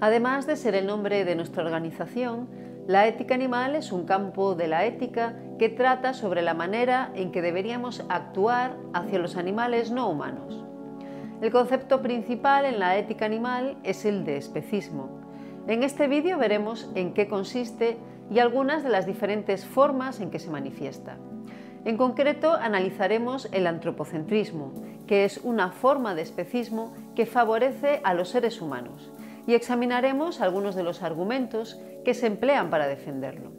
Además de ser el nombre de nuestra organización, la ética animal es un campo de la ética que trata sobre la manera en que deberíamos actuar hacia los animales no humanos. El concepto principal en la ética animal es el de especismo. En este vídeo veremos en qué consiste y algunas de las diferentes formas en que se manifiesta. En concreto, analizaremos el antropocentrismo, que es una forma de especismo que favorece a los seres humanos y examinaremos algunos de los argumentos que se emplean para defenderlo.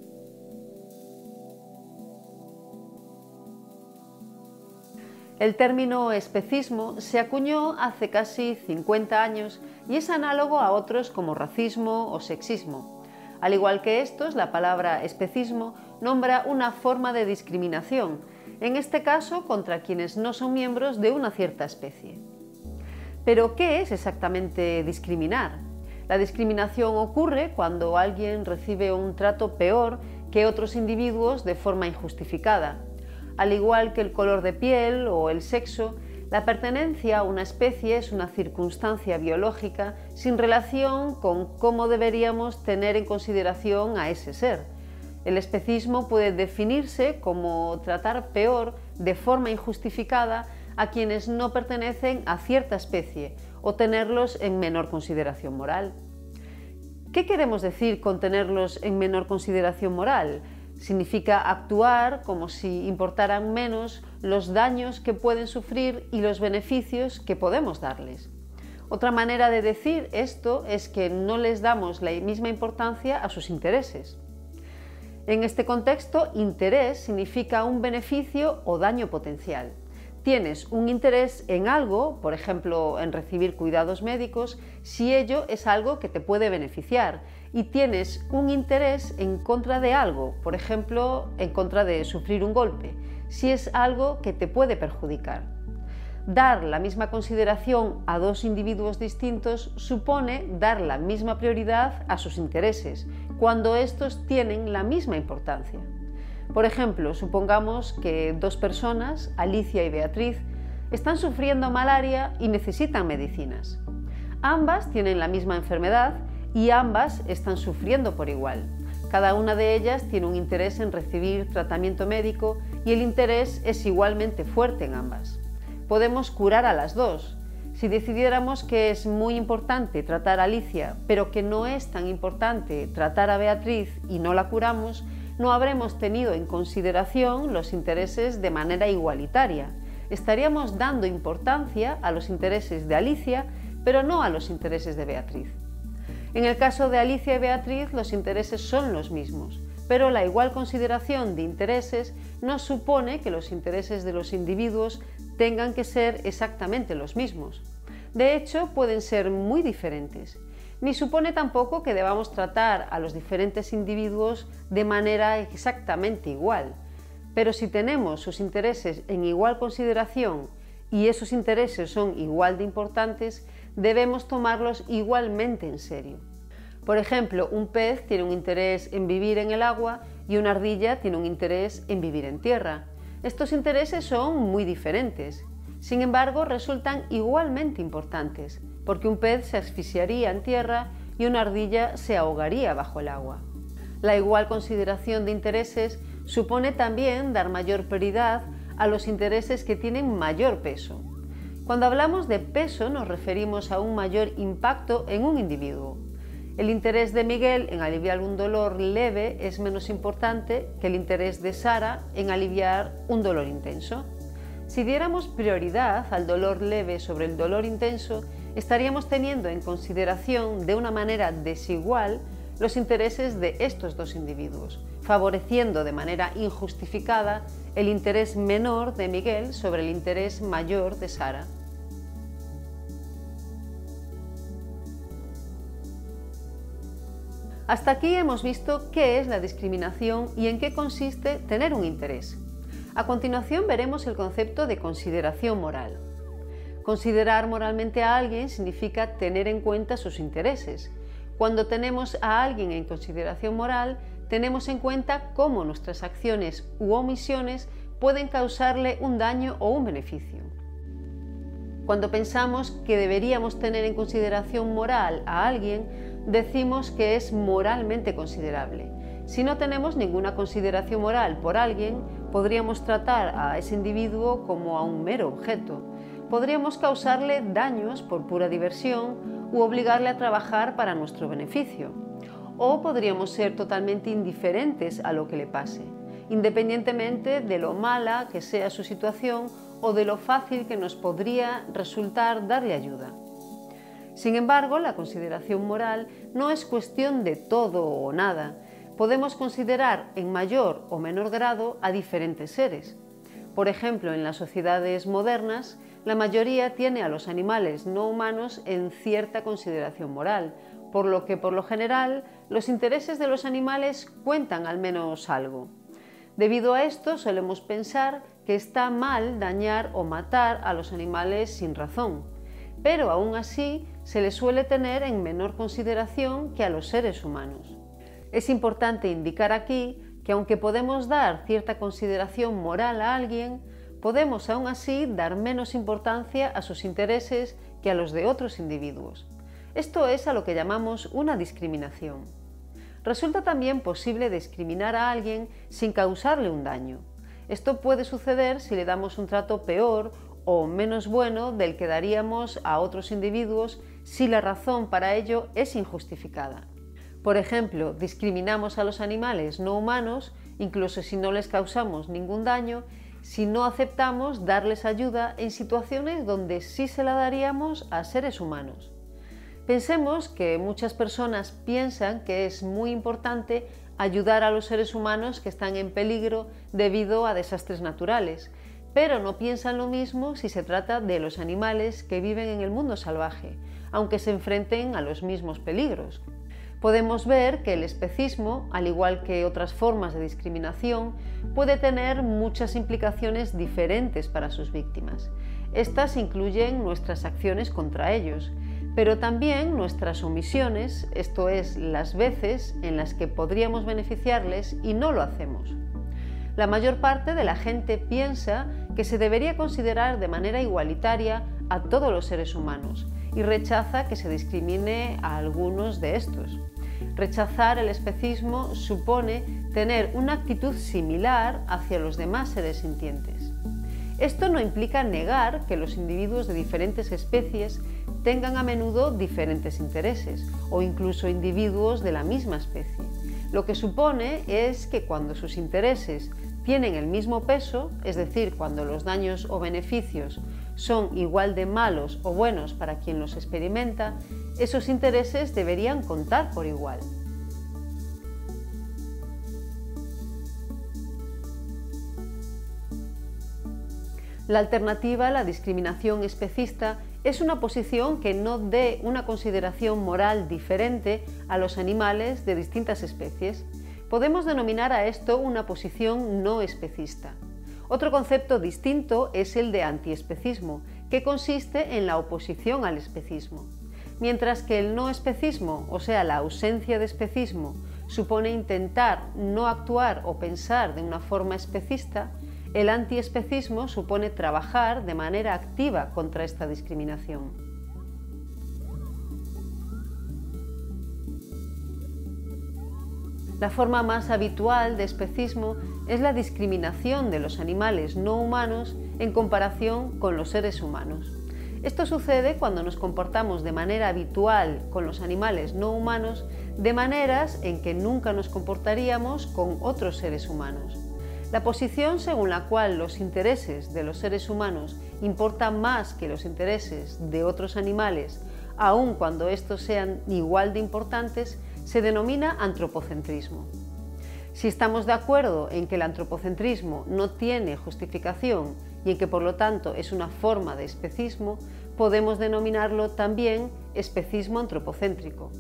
El término especismo se acuñó hace casi 50 años y es análogo a otros como racismo o sexismo. Al igual que estos, la palabra especismo nombra una forma de discriminación, en este caso contra quienes no son miembros de una cierta especie. Pero, ¿qué es exactamente discriminar? La discriminación ocurre cuando alguien recibe un trato peor que otros individuos de forma injustificada. Al igual que el color de piel o el sexo, la pertenencia a una especie es una circunstancia biológica sin relación con cómo deberíamos tener en consideración a ese ser. El especismo puede definirse como tratar peor de forma injustificada a quienes no pertenecen a cierta especie o tenerlos en menor consideración moral. ¿Qué queremos decir con tenerlos en menor consideración moral? Significa actuar como si importaran menos los daños que pueden sufrir y los beneficios que podemos darles. Otra manera de decir esto es que no les damos la misma importancia a sus intereses. En este contexto, interés significa un beneficio o daño potencial tienes un interés en algo, por ejemplo, en recibir cuidados médicos, si ello es algo que te puede beneficiar y tienes un interés en contra de algo, por ejemplo, en contra de sufrir un golpe, si es algo que te puede perjudicar. Dar la misma consideración a dos individuos distintos supone dar la misma prioridad a sus intereses, cuando estos tienen la misma importancia. Por ejemplo, supongamos que dos personas, Alicia y Beatriz, están sufriendo malaria y necesitan medicinas. Ambas tienen la misma enfermedad y ambas están sufriendo por igual. Cada una de ellas tiene un interés en recibir tratamiento médico y el interés es igualmente fuerte en ambas. Podemos curar a las dos. Si decidiéramos que es muy importante tratar a Alicia, pero que no es tan importante tratar a Beatriz y no la curamos, no habremos tenido en consideración los intereses de manera igualitaria. Estaríamos dando importancia a los intereses de Alicia, pero no a los intereses de Beatriz. En el caso de Alicia y Beatriz, los intereses son los mismos, pero la igual consideración de intereses no supone que los intereses de los individuos tengan que ser exactamente los mismos. De hecho, pueden ser muy diferentes ni supone tampoco que debamos tratar a los diferentes individuos de manera exactamente igual. Pero si tenemos sus intereses en igual consideración y esos intereses son igual de importantes, debemos tomarlos igualmente en serio. Por ejemplo, un pez tiene un interés en vivir en el agua y una ardilla tiene un interés en vivir en tierra. Estos intereses son muy diferentes. Sin embargo, resultan igualmente importantes porque un pez se asfixiaría en tierra y una ardilla se ahogaría bajo el agua. La igual consideración de intereses supone también dar mayor prioridad a los intereses que tienen mayor peso. Cuando hablamos de peso nos referimos a un mayor impacto en un individuo. El interés de Miguel en aliviar un dolor leve es menos importante que el interés de Sara en aliviar un dolor intenso. Si diéramos prioridad al dolor leve sobre el dolor intenso, estaríamos teniendo en consideración de una manera desigual los intereses de estos dos individuos, favoreciendo de manera injustificada el interés menor de Miguel sobre el interés mayor de Sara. Hasta aquí hemos visto qué es la discriminación y en qué consiste tener un interés. A continuación veremos el concepto de consideración moral. Considerar moralmente a alguien significa tener en cuenta sus intereses. Cuando tenemos a alguien en consideración moral, tenemos en cuenta cómo nuestras acciones u omisiones pueden causarle un daño o un beneficio. Cuando pensamos que deberíamos tener en consideración moral a alguien, decimos que es moralmente considerable. Si no tenemos ninguna consideración moral por alguien, podríamos tratar a ese individuo como a un mero objeto. Podríamos causarle daños por pura diversión u obligarle a trabajar para nuestro beneficio. O podríamos ser totalmente indiferentes a lo que le pase, independientemente de lo mala que sea su situación o de lo fácil que nos podría resultar darle ayuda. Sin embargo, la consideración moral no es cuestión de todo o nada. Podemos considerar en mayor o menor grado a diferentes seres. Por ejemplo, en las sociedades modernas, la mayoría tiene a los animales no humanos en cierta consideración moral, por lo que por lo general los intereses de los animales cuentan al menos algo. Debido a esto solemos pensar que está mal dañar o matar a los animales sin razón, pero aún así se les suele tener en menor consideración que a los seres humanos. Es importante indicar aquí que aunque podemos dar cierta consideración moral a alguien, podemos aún así dar menos importancia a sus intereses que a los de otros individuos. Esto es a lo que llamamos una discriminación. Resulta también posible discriminar a alguien sin causarle un daño. Esto puede suceder si le damos un trato peor o menos bueno del que daríamos a otros individuos si la razón para ello es injustificada. Por ejemplo, discriminamos a los animales no humanos, incluso si no les causamos ningún daño, si no aceptamos darles ayuda en situaciones donde sí se la daríamos a seres humanos. Pensemos que muchas personas piensan que es muy importante ayudar a los seres humanos que están en peligro debido a desastres naturales, pero no piensan lo mismo si se trata de los animales que viven en el mundo salvaje, aunque se enfrenten a los mismos peligros. Podemos ver que el especismo, al igual que otras formas de discriminación, puede tener muchas implicaciones diferentes para sus víctimas. Estas incluyen nuestras acciones contra ellos, pero también nuestras omisiones, esto es, las veces en las que podríamos beneficiarles y no lo hacemos. La mayor parte de la gente piensa que se debería considerar de manera igualitaria a todos los seres humanos y rechaza que se discrimine a algunos de estos. Rechazar el especismo supone tener una actitud similar hacia los demás seres sintientes. Esto no implica negar que los individuos de diferentes especies tengan a menudo diferentes intereses o incluso individuos de la misma especie. Lo que supone es que cuando sus intereses tienen el mismo peso, es decir, cuando los daños o beneficios son igual de malos o buenos para quien los experimenta, esos intereses deberían contar por igual. La alternativa a la discriminación especista es una posición que no dé una consideración moral diferente a los animales de distintas especies. Podemos denominar a esto una posición no especista. Otro concepto distinto es el de antiespecismo, que consiste en la oposición al especismo. Mientras que el no especismo, o sea, la ausencia de especismo, supone intentar no actuar o pensar de una forma especista, el antiespecismo supone trabajar de manera activa contra esta discriminación. La forma más habitual de especismo es la discriminación de los animales no humanos en comparación con los seres humanos. Esto sucede cuando nos comportamos de manera habitual con los animales no humanos de maneras en que nunca nos comportaríamos con otros seres humanos. La posición según la cual los intereses de los seres humanos importan más que los intereses de otros animales, aun cuando estos sean igual de importantes, se denomina antropocentrismo. Si estamos de acuerdo en que el antropocentrismo no tiene justificación y en que por lo tanto es una forma de especismo, podemos denominarlo también especismo antropocéntrico.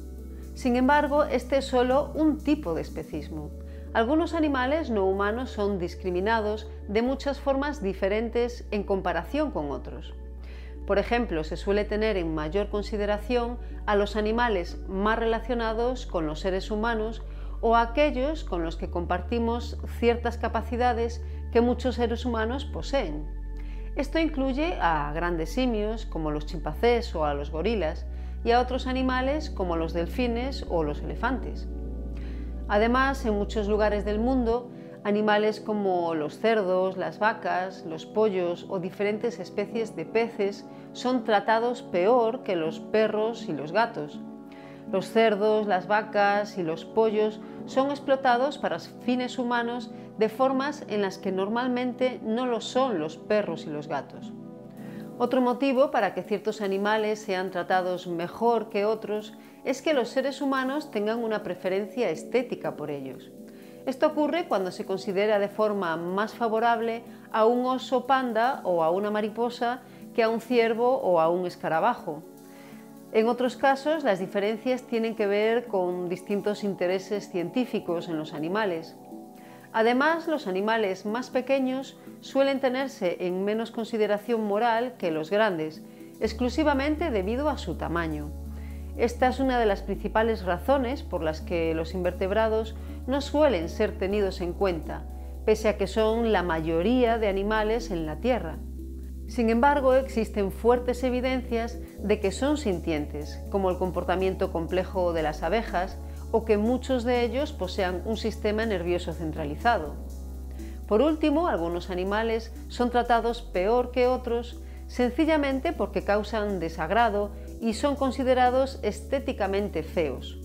Sin embargo, este es solo un tipo de especismo. Algunos animales no humanos son discriminados de muchas formas diferentes en comparación con otros. Por ejemplo, se suele tener en mayor consideración a los animales más relacionados con los seres humanos o a aquellos con los que compartimos ciertas capacidades que muchos seres humanos poseen. Esto incluye a grandes simios como los chimpancés o a los gorilas y a otros animales como los delfines o los elefantes. Además, en muchos lugares del mundo, animales como los cerdos, las vacas, los pollos o diferentes especies de peces son tratados peor que los perros y los gatos. Los cerdos, las vacas y los pollos son explotados para fines humanos de formas en las que normalmente no lo son los perros y los gatos. Otro motivo para que ciertos animales sean tratados mejor que otros es que los seres humanos tengan una preferencia estética por ellos. Esto ocurre cuando se considera de forma más favorable a un oso panda o a una mariposa que a un ciervo o a un escarabajo. En otros casos, las diferencias tienen que ver con distintos intereses científicos en los animales. Además, los animales más pequeños suelen tenerse en menos consideración moral que los grandes, exclusivamente debido a su tamaño. Esta es una de las principales razones por las que los invertebrados no suelen ser tenidos en cuenta, pese a que son la mayoría de animales en la Tierra. Sin embargo, existen fuertes evidencias de que son sintientes, como el comportamiento complejo de las abejas, o que muchos de ellos posean un sistema nervioso centralizado. Por último, algunos animales son tratados peor que otros sencillamente porque causan desagrado y son considerados estéticamente feos.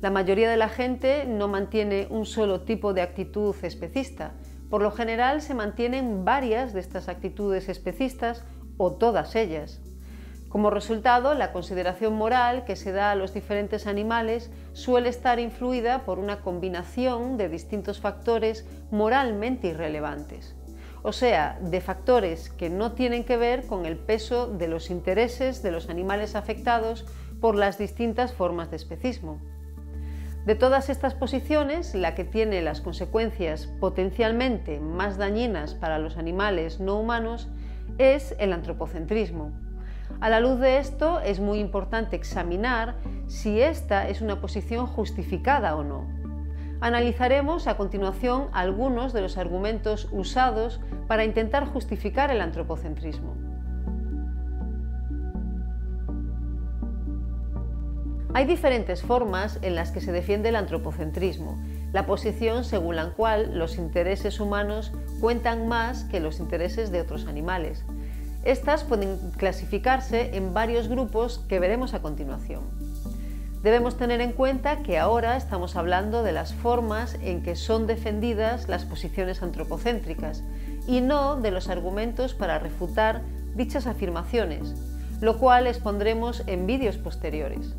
La mayoría de la gente no mantiene un solo tipo de actitud especista. Por lo general se mantienen varias de estas actitudes especistas o todas ellas. Como resultado, la consideración moral que se da a los diferentes animales suele estar influida por una combinación de distintos factores moralmente irrelevantes, o sea, de factores que no tienen que ver con el peso de los intereses de los animales afectados por las distintas formas de especismo. De todas estas posiciones, la que tiene las consecuencias potencialmente más dañinas para los animales no humanos es el antropocentrismo a la luz de esto, es muy importante examinar si esta es una posición justificada o no. Analizaremos a continuación algunos de los argumentos usados para intentar justificar el antropocentrismo. Hay diferentes formas en las que se defiende el antropocentrismo, la posición según la cual los intereses humanos cuentan más que los intereses de otros animales. Estas pueden clasificarse en varios grupos que veremos a continuación. Debemos tener en cuenta que ahora estamos hablando de las formas en que son defendidas las posiciones antropocéntricas y no de los argumentos para refutar dichas afirmaciones, lo cual expondremos en vídeos posteriores.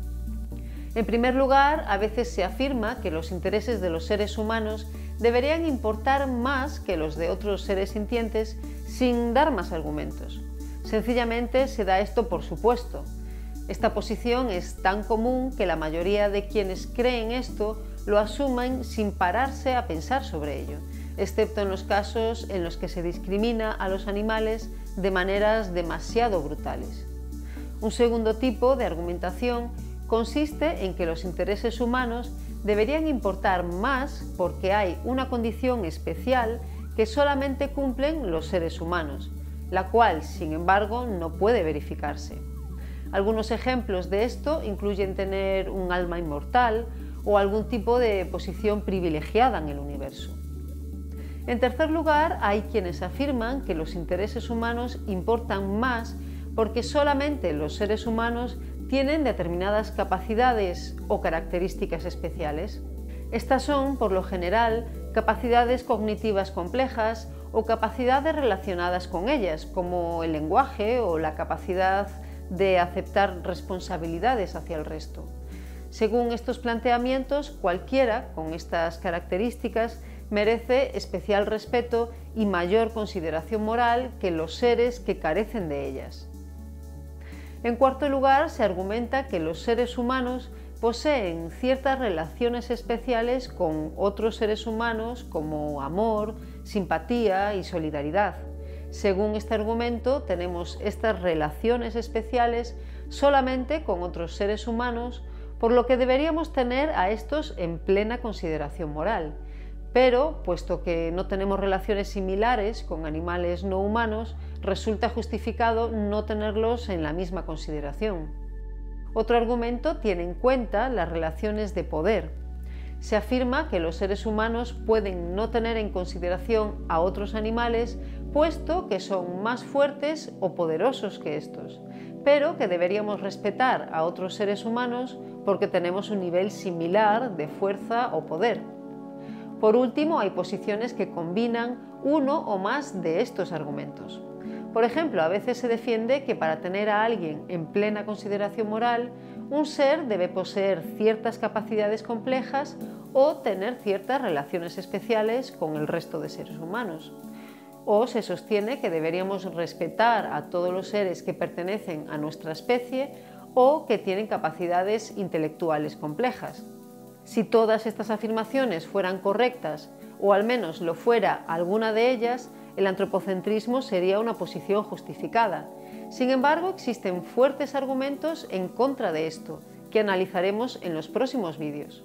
En primer lugar, a veces se afirma que los intereses de los seres humanos deberían importar más que los de otros seres sintientes sin dar más argumentos. Sencillamente se da esto por supuesto. Esta posición es tan común que la mayoría de quienes creen esto lo asumen sin pararse a pensar sobre ello, excepto en los casos en los que se discrimina a los animales de maneras demasiado brutales. Un segundo tipo de argumentación consiste en que los intereses humanos deberían importar más porque hay una condición especial que solamente cumplen los seres humanos, la cual, sin embargo, no puede verificarse. Algunos ejemplos de esto incluyen tener un alma inmortal o algún tipo de posición privilegiada en el universo. En tercer lugar, hay quienes afirman que los intereses humanos importan más porque solamente los seres humanos tienen determinadas capacidades o características especiales. Estas son, por lo general, capacidades cognitivas complejas o capacidades relacionadas con ellas, como el lenguaje o la capacidad de aceptar responsabilidades hacia el resto. Según estos planteamientos, cualquiera con estas características merece especial respeto y mayor consideración moral que los seres que carecen de ellas. En cuarto lugar, se argumenta que los seres humanos poseen ciertas relaciones especiales con otros seres humanos como amor, simpatía y solidaridad. Según este argumento, tenemos estas relaciones especiales solamente con otros seres humanos, por lo que deberíamos tener a estos en plena consideración moral. Pero, puesto que no tenemos relaciones similares con animales no humanos, resulta justificado no tenerlos en la misma consideración. Otro argumento tiene en cuenta las relaciones de poder. Se afirma que los seres humanos pueden no tener en consideración a otros animales puesto que son más fuertes o poderosos que estos, pero que deberíamos respetar a otros seres humanos porque tenemos un nivel similar de fuerza o poder. Por último, hay posiciones que combinan uno o más de estos argumentos. Por ejemplo, a veces se defiende que para tener a alguien en plena consideración moral, un ser debe poseer ciertas capacidades complejas o tener ciertas relaciones especiales con el resto de seres humanos. O se sostiene que deberíamos respetar a todos los seres que pertenecen a nuestra especie o que tienen capacidades intelectuales complejas. Si todas estas afirmaciones fueran correctas, o al menos lo fuera alguna de ellas, el antropocentrismo sería una posición justificada. Sin embargo, existen fuertes argumentos en contra de esto, que analizaremos en los próximos vídeos.